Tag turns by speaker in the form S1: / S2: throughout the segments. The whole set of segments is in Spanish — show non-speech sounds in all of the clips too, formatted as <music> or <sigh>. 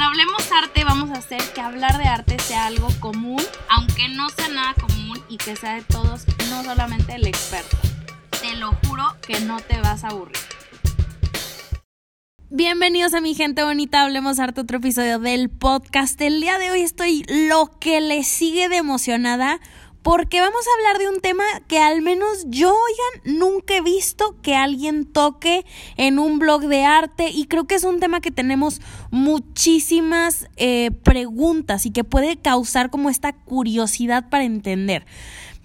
S1: En Hablemos Arte vamos a hacer que hablar de arte sea algo común, aunque no sea nada común y que sea de todos, no solamente el experto. Te lo juro que no te vas a aburrir. Bienvenidos a mi gente bonita, hablemos arte, otro episodio del podcast. El día de hoy estoy lo que le sigue de emocionada porque vamos a hablar de un tema que al menos yo, oigan, nunca he visto que alguien toque en un blog de arte y creo que es un tema que tenemos muchísimas eh, preguntas y que puede causar como esta curiosidad para entender.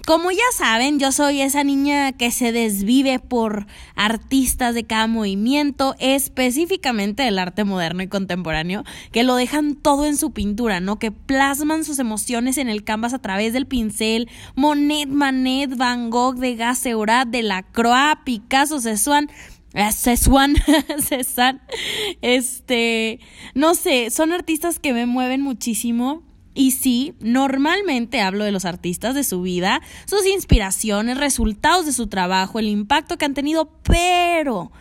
S1: Como ya saben, yo soy esa niña que se desvive por artistas de cada movimiento, específicamente del arte moderno y contemporáneo, que lo dejan todo en su pintura, ¿no? Que plasman sus emociones en el canvas a través del pincel. Monet, Manet, Van Gogh, Degas, Seurat, Delacroix, Picasso, Cézanne. Eh, Cézanne, <laughs> Cézanne, este, no sé, son artistas que me mueven muchísimo y sí, normalmente hablo de los artistas, de su vida, sus inspiraciones, resultados de su trabajo, el impacto que han tenido, pero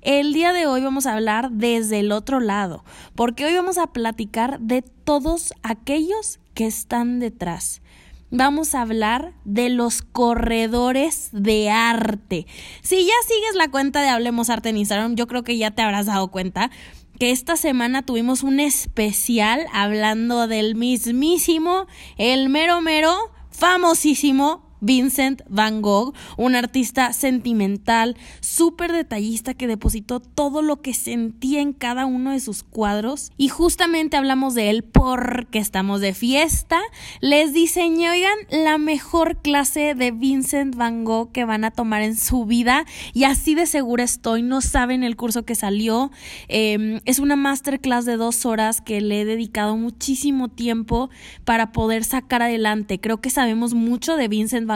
S1: el día de hoy vamos a hablar desde el otro lado, porque hoy vamos a platicar de todos aquellos que están detrás. Vamos a hablar de los corredores de arte. Si ya sigues la cuenta de Hablemos Arte en Instagram, yo creo que ya te habrás dado cuenta que esta semana tuvimos un especial hablando del mismísimo, el mero mero, famosísimo Vincent Van Gogh, un artista sentimental, súper detallista que depositó todo lo que sentía en cada uno de sus cuadros. Y justamente hablamos de él porque estamos de fiesta. Les diseñé, la mejor clase de Vincent Van Gogh que van a tomar en su vida. Y así de segura estoy, no saben el curso que salió. Em, es una masterclass de dos horas que le he dedicado muchísimo tiempo para poder sacar adelante. Creo que sabemos mucho de Vincent Van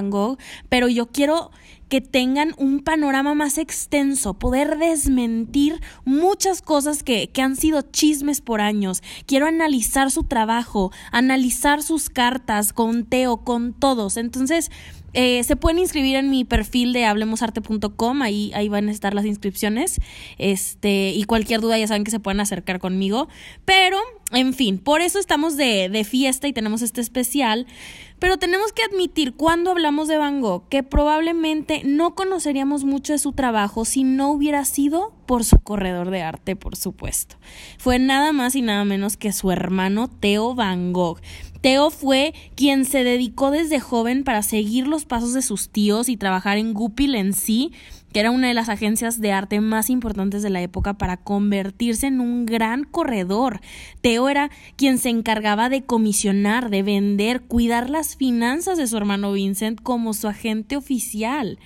S1: Pero yo quiero que tengan un panorama más extenso, poder desmentir muchas cosas que, que, han sido chismes por años. Quiero analizar su trabajo, analizar sus cartas con Teo, con todos. Entonces, eh, se pueden inscribir en mi perfil de hablemosarte.com, ahí, ahí van a estar las inscripciones. Este, y cualquier duda ya saben que se pueden acercar conmigo. Pero, en fin, por eso estamos de, de fiesta y tenemos este especial. Pero tenemos que admitir, cuando hablamos de Van Gogh, que probablemente no conoceríamos mucho de su trabajo si no hubiera sido por su corredor de arte, por supuesto. Fue nada más y nada menos que su hermano Theo Van Gogh. Theo fue quien se dedicó desde joven para seguir los pasos de sus tíos y trabajar en Goupil en sí, que era una de las agencias de arte más importantes de la época para convertirse en un gran corredor. Theo era quien se encargaba de comisionar, de vender, cuidar las finanzas de su hermano Vincent como su agente oficial.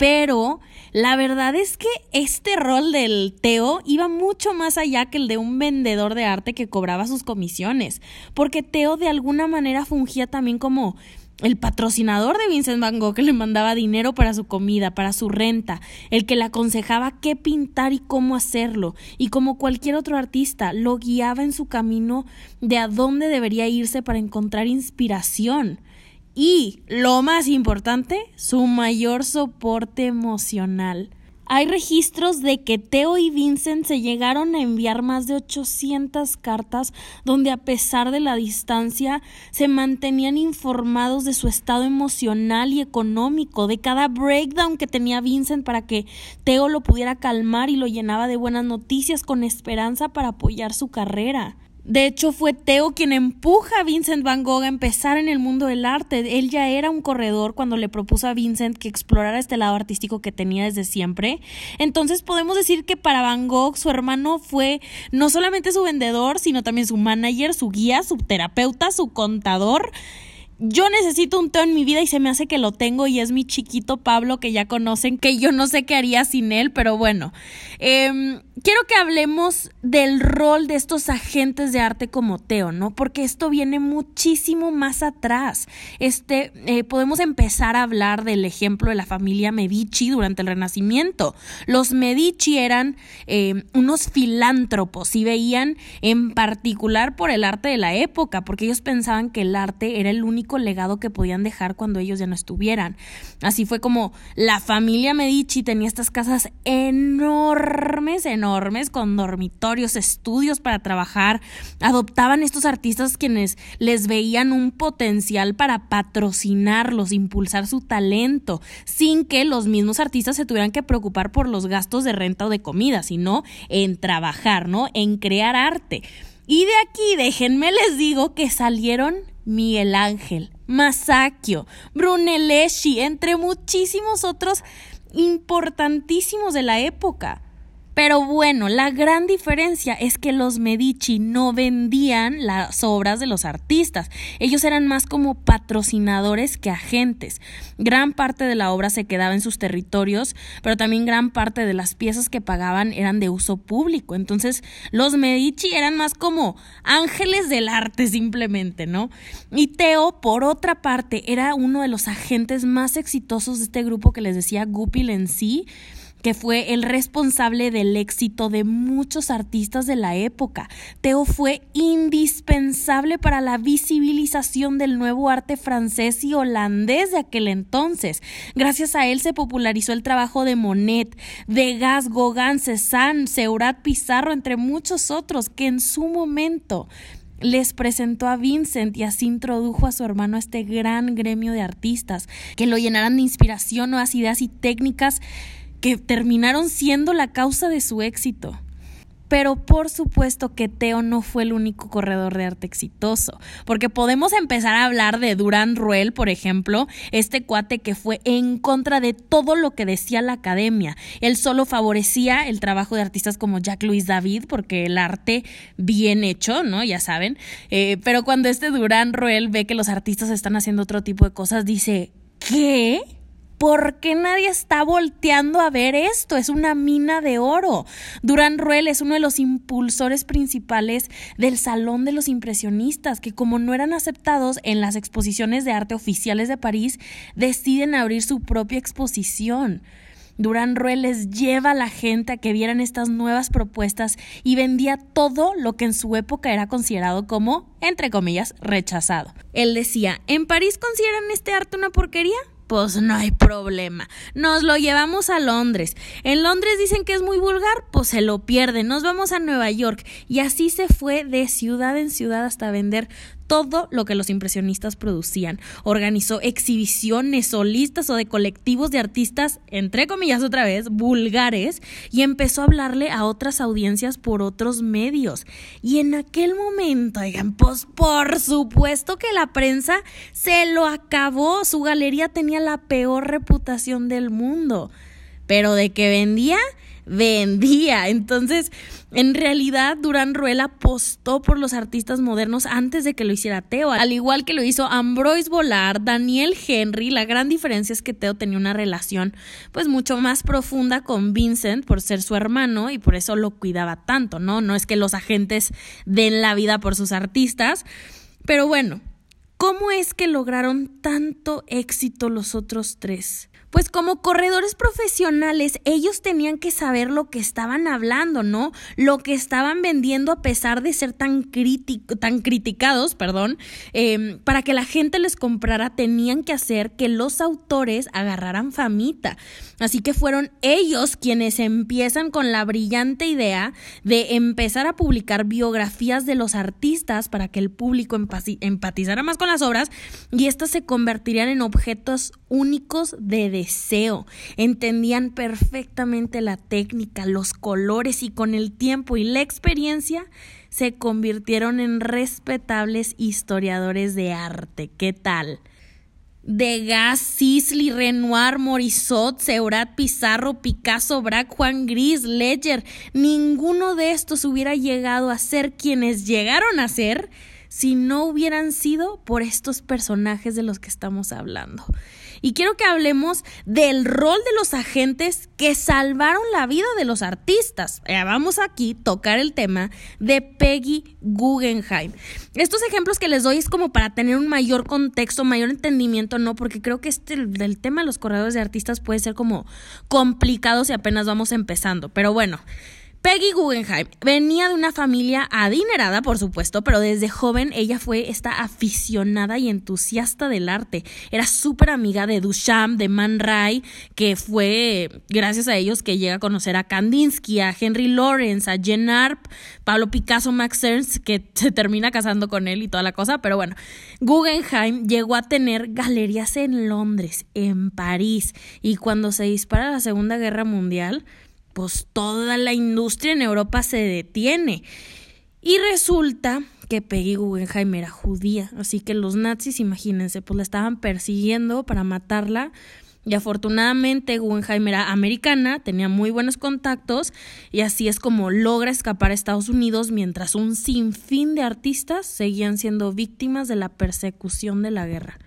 S1: Pero la verdad es que este rol del Teo iba mucho más allá que el de un vendedor de arte que cobraba sus comisiones, porque Teo de alguna manera fungía también como el patrocinador de Vincent Van Gogh que le mandaba dinero para su comida, para su renta, el que le aconsejaba qué pintar y cómo hacerlo, y como cualquier otro artista, lo guiaba en su camino de a dónde debería irse para encontrar inspiración y, lo más importante, su mayor soporte emocional. Hay registros de que Theo y Vincent se llegaron a enviar más de 800 cartas donde a pesar de la distancia se mantenían informados de su estado emocional y económico, de cada breakdown que tenía Vincent para que Theo lo pudiera calmar y lo llenaba de buenas noticias con esperanza para apoyar su carrera. De hecho, fue Theo quien empuja a Vincent Van Gogh a empezar en el mundo del arte. Él ya era un corredor cuando le propuso a Vincent que explorara este lado artístico que tenía desde siempre. Entonces podemos decir que para Van Gogh su hermano fue no solamente su vendedor, sino también su manager, su guía, su terapeuta, su contador yo necesito un Teo en mi vida y se me hace que lo tengo y es mi chiquito Pablo que ya conocen, que yo no sé qué haría sin él, pero bueno. Eh, quiero que hablemos del rol de estos agentes de arte como Teo, ¿no? Porque esto viene muchísimo más atrás. Este, eh, podemos empezar a hablar del ejemplo de la familia Medici durante el Renacimiento. Los Medici eran eh, unos filántropos y veían en particular por el arte de la época, porque ellos pensaban que el arte era el único único legado que podían dejar cuando ellos ya no estuvieran. Así fue como la familia Medici tenía estas casas enormes, enormes, con dormitorios, estudios para trabajar. Adoptaban estos artistas quienes les veían un potencial para patrocinarlos, impulsar su talento, sin que los mismos artistas se tuvieran que preocupar por los gastos de renta o de comida, sino en trabajar, ¿no? En crear arte. Y de aquí, déjenme les digo que salieron Miguel Ángel, Masaccio, Brunelleschi, entre muchísimos otros importantísimos de la época. Pero bueno, la gran diferencia es que los Medici no vendían las obras de los artistas. Ellos eran más como patrocinadores que agentes. Gran parte de la obra se quedaba en sus territorios, pero también gran parte de las piezas que pagaban eran de uso público. Entonces, los Medici eran más como ángeles del arte simplemente, ¿no? Y Teo, por otra parte, era uno de los agentes más exitosos de este grupo que les decía Gupil en sí que fue el responsable del éxito de muchos artistas de la época. Teo fue indispensable para la visibilización del nuevo arte francés y holandés de aquel entonces. Gracias a él se popularizó el trabajo de Monet, Degas, Gauguin, Cézanne, Seurat Pizarro, entre muchos otros que en su momento les presentó a Vincent y así introdujo a su hermano a este gran gremio de artistas que lo llenaran de inspiración, nuevas ideas y técnicas que terminaron siendo la causa de su éxito. Pero por supuesto que Teo no fue el único corredor de arte exitoso, porque podemos empezar a hablar de Durán Ruel, por ejemplo, este cuate que fue en contra de todo lo que decía la academia. Él solo favorecía el trabajo de artistas como Jacques Louis David, porque el arte bien hecho, ¿no? Ya saben. Eh, pero cuando este Durán Ruel ve que los artistas están haciendo otro tipo de cosas, dice, ¿qué? ¿Por qué nadie está volteando a ver esto? Es una mina de oro. Durán Ruel es uno de los impulsores principales del Salón de los Impresionistas, que como no eran aceptados en las exposiciones de arte oficiales de París, deciden abrir su propia exposición. Durán Ruel les lleva a la gente a que vieran estas nuevas propuestas y vendía todo lo que en su época era considerado como, entre comillas, rechazado. Él decía, ¿en París consideran este arte una porquería? Pues no hay problema. Nos lo llevamos a Londres. En Londres dicen que es muy vulgar, pues se lo pierden. Nos vamos a Nueva York. Y así se fue de ciudad en ciudad hasta vender todo lo que los impresionistas producían. Organizó exhibiciones solistas o de colectivos de artistas, entre comillas otra vez, vulgares, y empezó a hablarle a otras audiencias por otros medios. Y en aquel momento, oigan, pues por supuesto que la prensa se lo acabó. Su galería tenía la peor reputación del mundo. Pero de que vendía, vendía. Entonces, en realidad, Durán Ruel apostó por los artistas modernos antes de que lo hiciera Teo, al igual que lo hizo Ambroise Volar, Daniel Henry. La gran diferencia es que Teo tenía una relación pues mucho más profunda con Vincent por ser su hermano y por eso lo cuidaba tanto, ¿no? No es que los agentes den la vida por sus artistas, pero bueno, ¿cómo es que lograron tanto éxito los otros tres? Pues como corredores profesionales ellos tenían que saber lo que estaban hablando, ¿no? Lo que estaban vendiendo a pesar de ser tan, tan criticados, perdón, em, para que la gente les comprara tenían que hacer que los autores agarraran famita. Así que fueron ellos quienes empiezan con la brillante idea de empezar a publicar biografías de los artistas para que el público empatizara más con las obras y éstas se convertirían en objetos únicos de deseo. Entendían perfectamente la técnica, los colores y con el tiempo y la experiencia se convirtieron en respetables historiadores de arte. ¿Qué tal? Degas, Sisley, Renoir, Morisot, Seurat, Pizarro, Picasso, Braque, Juan Gris, Ledger, ninguno de estos hubiera llegado a ser quienes llegaron a ser si no hubieran sido por estos personajes de los que estamos hablando. Y quiero que hablemos del rol de los agentes que salvaron la vida de los artistas. Eh, vamos aquí a tocar el tema de Peggy Guggenheim. Estos ejemplos que les doy es como para tener un mayor contexto, mayor entendimiento, ¿no? Porque creo que este, el tema de los corredores de artistas puede ser como complicado si apenas vamos empezando. Pero bueno. Peggy Guggenheim venía de una familia adinerada, por supuesto, pero desde joven ella fue esta aficionada y entusiasta del arte. Era súper amiga de Duchamp, de Man Ray, que fue gracias a ellos que llega a conocer a Kandinsky, a Henry Lawrence, a Jen Arp, Pablo Picasso, Max Ernst, que se termina casando con él y toda la cosa. Pero bueno, Guggenheim llegó a tener galerías en Londres, en París, y cuando se dispara la Segunda Guerra Mundial, pues toda la industria en Europa se detiene. Y resulta que Peggy Guggenheim era judía, así que los nazis, imagínense, pues la estaban persiguiendo para matarla. Y afortunadamente Guggenheim era americana, tenía muy buenos contactos y así es como logra escapar a Estados Unidos mientras un sinfín de artistas seguían siendo víctimas de la persecución de la guerra.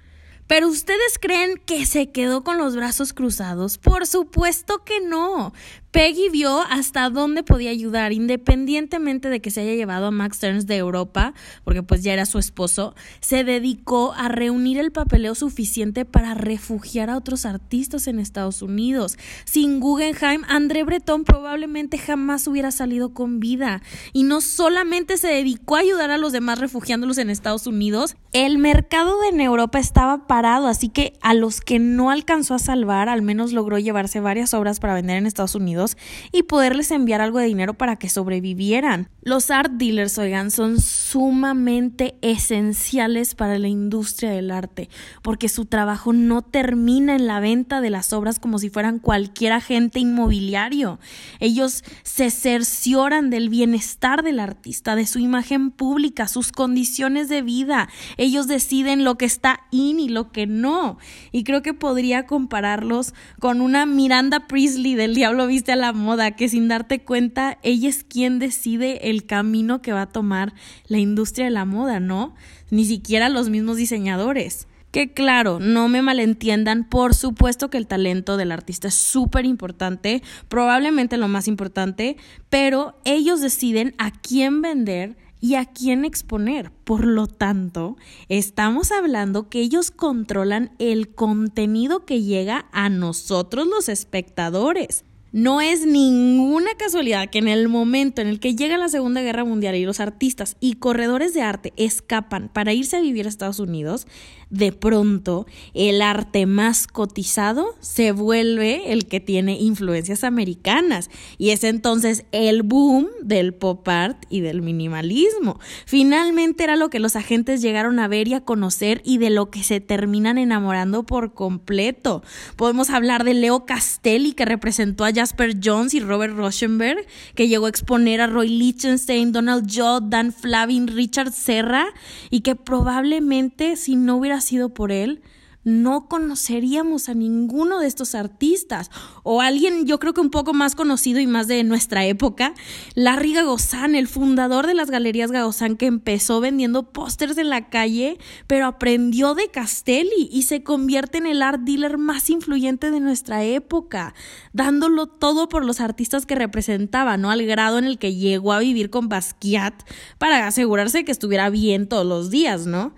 S1: Pero ustedes creen que se quedó con los brazos cruzados? Por supuesto que no. Peggy vio hasta dónde podía ayudar, independientemente de que se haya llevado a Max Stearns de Europa, porque pues ya era su esposo, se dedicó a reunir el papeleo suficiente para refugiar a otros artistas en Estados Unidos. Sin Guggenheim, André Breton probablemente jamás hubiera salido con vida. Y no solamente se dedicó a ayudar a los demás refugiándolos en Estados Unidos, el mercado en Europa estaba parado, así que a los que no alcanzó a salvar, al menos logró llevarse varias obras para vender en Estados Unidos y poderles enviar algo de dinero para que sobrevivieran. Los art dealers, oigan, son sumamente esenciales para la industria del arte, porque su trabajo no termina en la venta de las obras como si fueran cualquier agente inmobiliario. Ellos se cercioran del bienestar del artista, de su imagen pública, sus condiciones de vida. Ellos deciden lo que está in y lo que no. Y creo que podría compararlos con una Miranda Priestley del Diablo Viste a la moda, que sin darte cuenta, ella es quien decide el camino que va a tomar la industria de la moda, ¿no? Ni siquiera los mismos diseñadores. Que claro, no me malentiendan, por supuesto que el talento del artista es súper importante, probablemente lo más importante, pero ellos deciden a quién vender y a quién exponer. Por lo tanto, estamos hablando que ellos controlan el contenido que llega a nosotros los espectadores. No es ninguna casualidad que en el momento en el que llega la Segunda Guerra Mundial y los artistas y corredores de arte escapan para irse a vivir a Estados Unidos, de pronto el arte más cotizado se vuelve el que tiene influencias americanas y es entonces el boom del pop art y del minimalismo. Finalmente era lo que los agentes llegaron a ver y a conocer y de lo que se terminan enamorando por completo. Podemos hablar de Leo Castelli que representó a Jasper Jones y Robert Rauschenberg, que llegó a exponer a Roy Lichtenstein, Donald Judd, Dan Flavin, Richard Serra, y que probablemente si no hubiera sido por él, no conoceríamos a ninguno de estos artistas. O alguien, yo creo que un poco más conocido y más de nuestra época, Larry Gagosán, el fundador de las galerías Gagosán, que empezó vendiendo pósters en la calle, pero aprendió de Castelli y se convierte en el art dealer más influyente de nuestra época, dándolo todo por los artistas que representaba, ¿no? Al grado en el que llegó a vivir con Basquiat para asegurarse que estuviera bien todos los días, ¿no?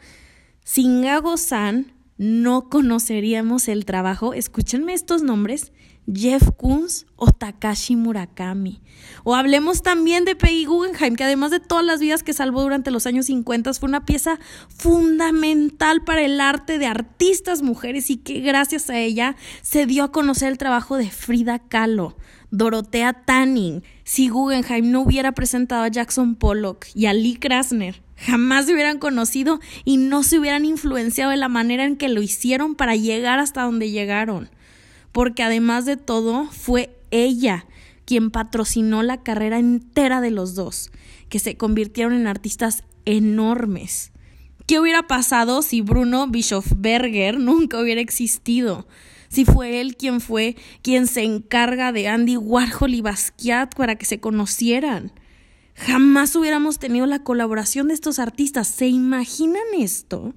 S1: Sin Gagosán, no conoceríamos el trabajo, escúchenme estos nombres, Jeff Koons o Takashi Murakami. O hablemos también de Peggy Guggenheim, que además de todas las vidas que salvó durante los años 50, fue una pieza fundamental para el arte de artistas mujeres y que gracias a ella se dio a conocer el trabajo de Frida Kahlo, Dorotea Tanning. Si Guggenheim no hubiera presentado a Jackson Pollock y a Lee Krasner, jamás se hubieran conocido y no se hubieran influenciado de la manera en que lo hicieron para llegar hasta donde llegaron. Porque además de todo, fue ella quien patrocinó la carrera entera de los dos, que se convirtieron en artistas enormes. ¿Qué hubiera pasado si Bruno Bischofberger nunca hubiera existido? Si fue él quien fue quien se encarga de Andy Warhol y Basquiat para que se conocieran. Jamás hubiéramos tenido la colaboración de estos artistas. ¿Se imaginan esto?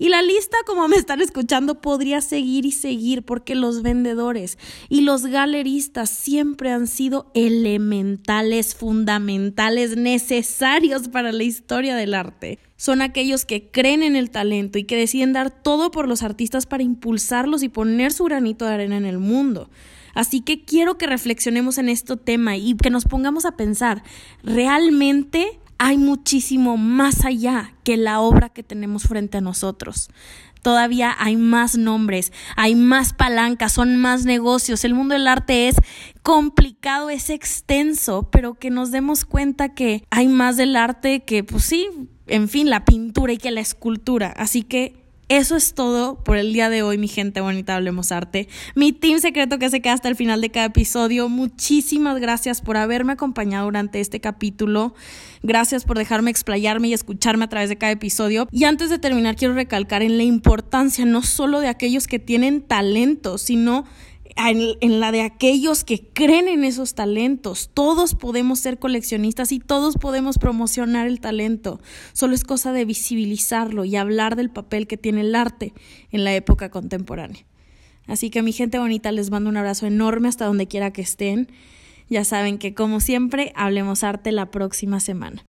S1: Y la lista, como me están escuchando, podría seguir y seguir porque los vendedores y los galeristas siempre han sido elementales, fundamentales, necesarios para la historia del arte. Son aquellos que creen en el talento y que deciden dar todo por los artistas para impulsarlos y poner su granito de arena en el mundo. Así que quiero que reflexionemos en este tema y que nos pongamos a pensar, ¿realmente hay muchísimo más allá que la obra que tenemos frente a nosotros. Todavía hay más nombres, hay más palancas, son más negocios. El mundo del arte es complicado, es extenso, pero que nos demos cuenta que hay más del arte que, pues sí, en fin, la pintura y que la escultura. Así que eso es todo por el día de hoy, mi gente bonita, hablemos arte. Mi team secreto que se queda hasta el final de cada episodio. Muchísimas gracias por haberme acompañado durante este capítulo. Gracias por dejarme explayarme y escucharme a través de cada episodio. Y antes de terminar, quiero recalcar en la importancia no solo de aquellos que tienen talento, sino en, la de aquellos que creen en esos talentos. Todos podemos ser coleccionistas y todos podemos promocionar el talento. Solo es cosa de visibilizarlo y hablar del papel que tiene el arte en la época contemporánea. Así que mi gente bonita, les mando un abrazo enorme hasta donde quiera que estén. Ya saben que como siempre, hablemos arte la próxima semana.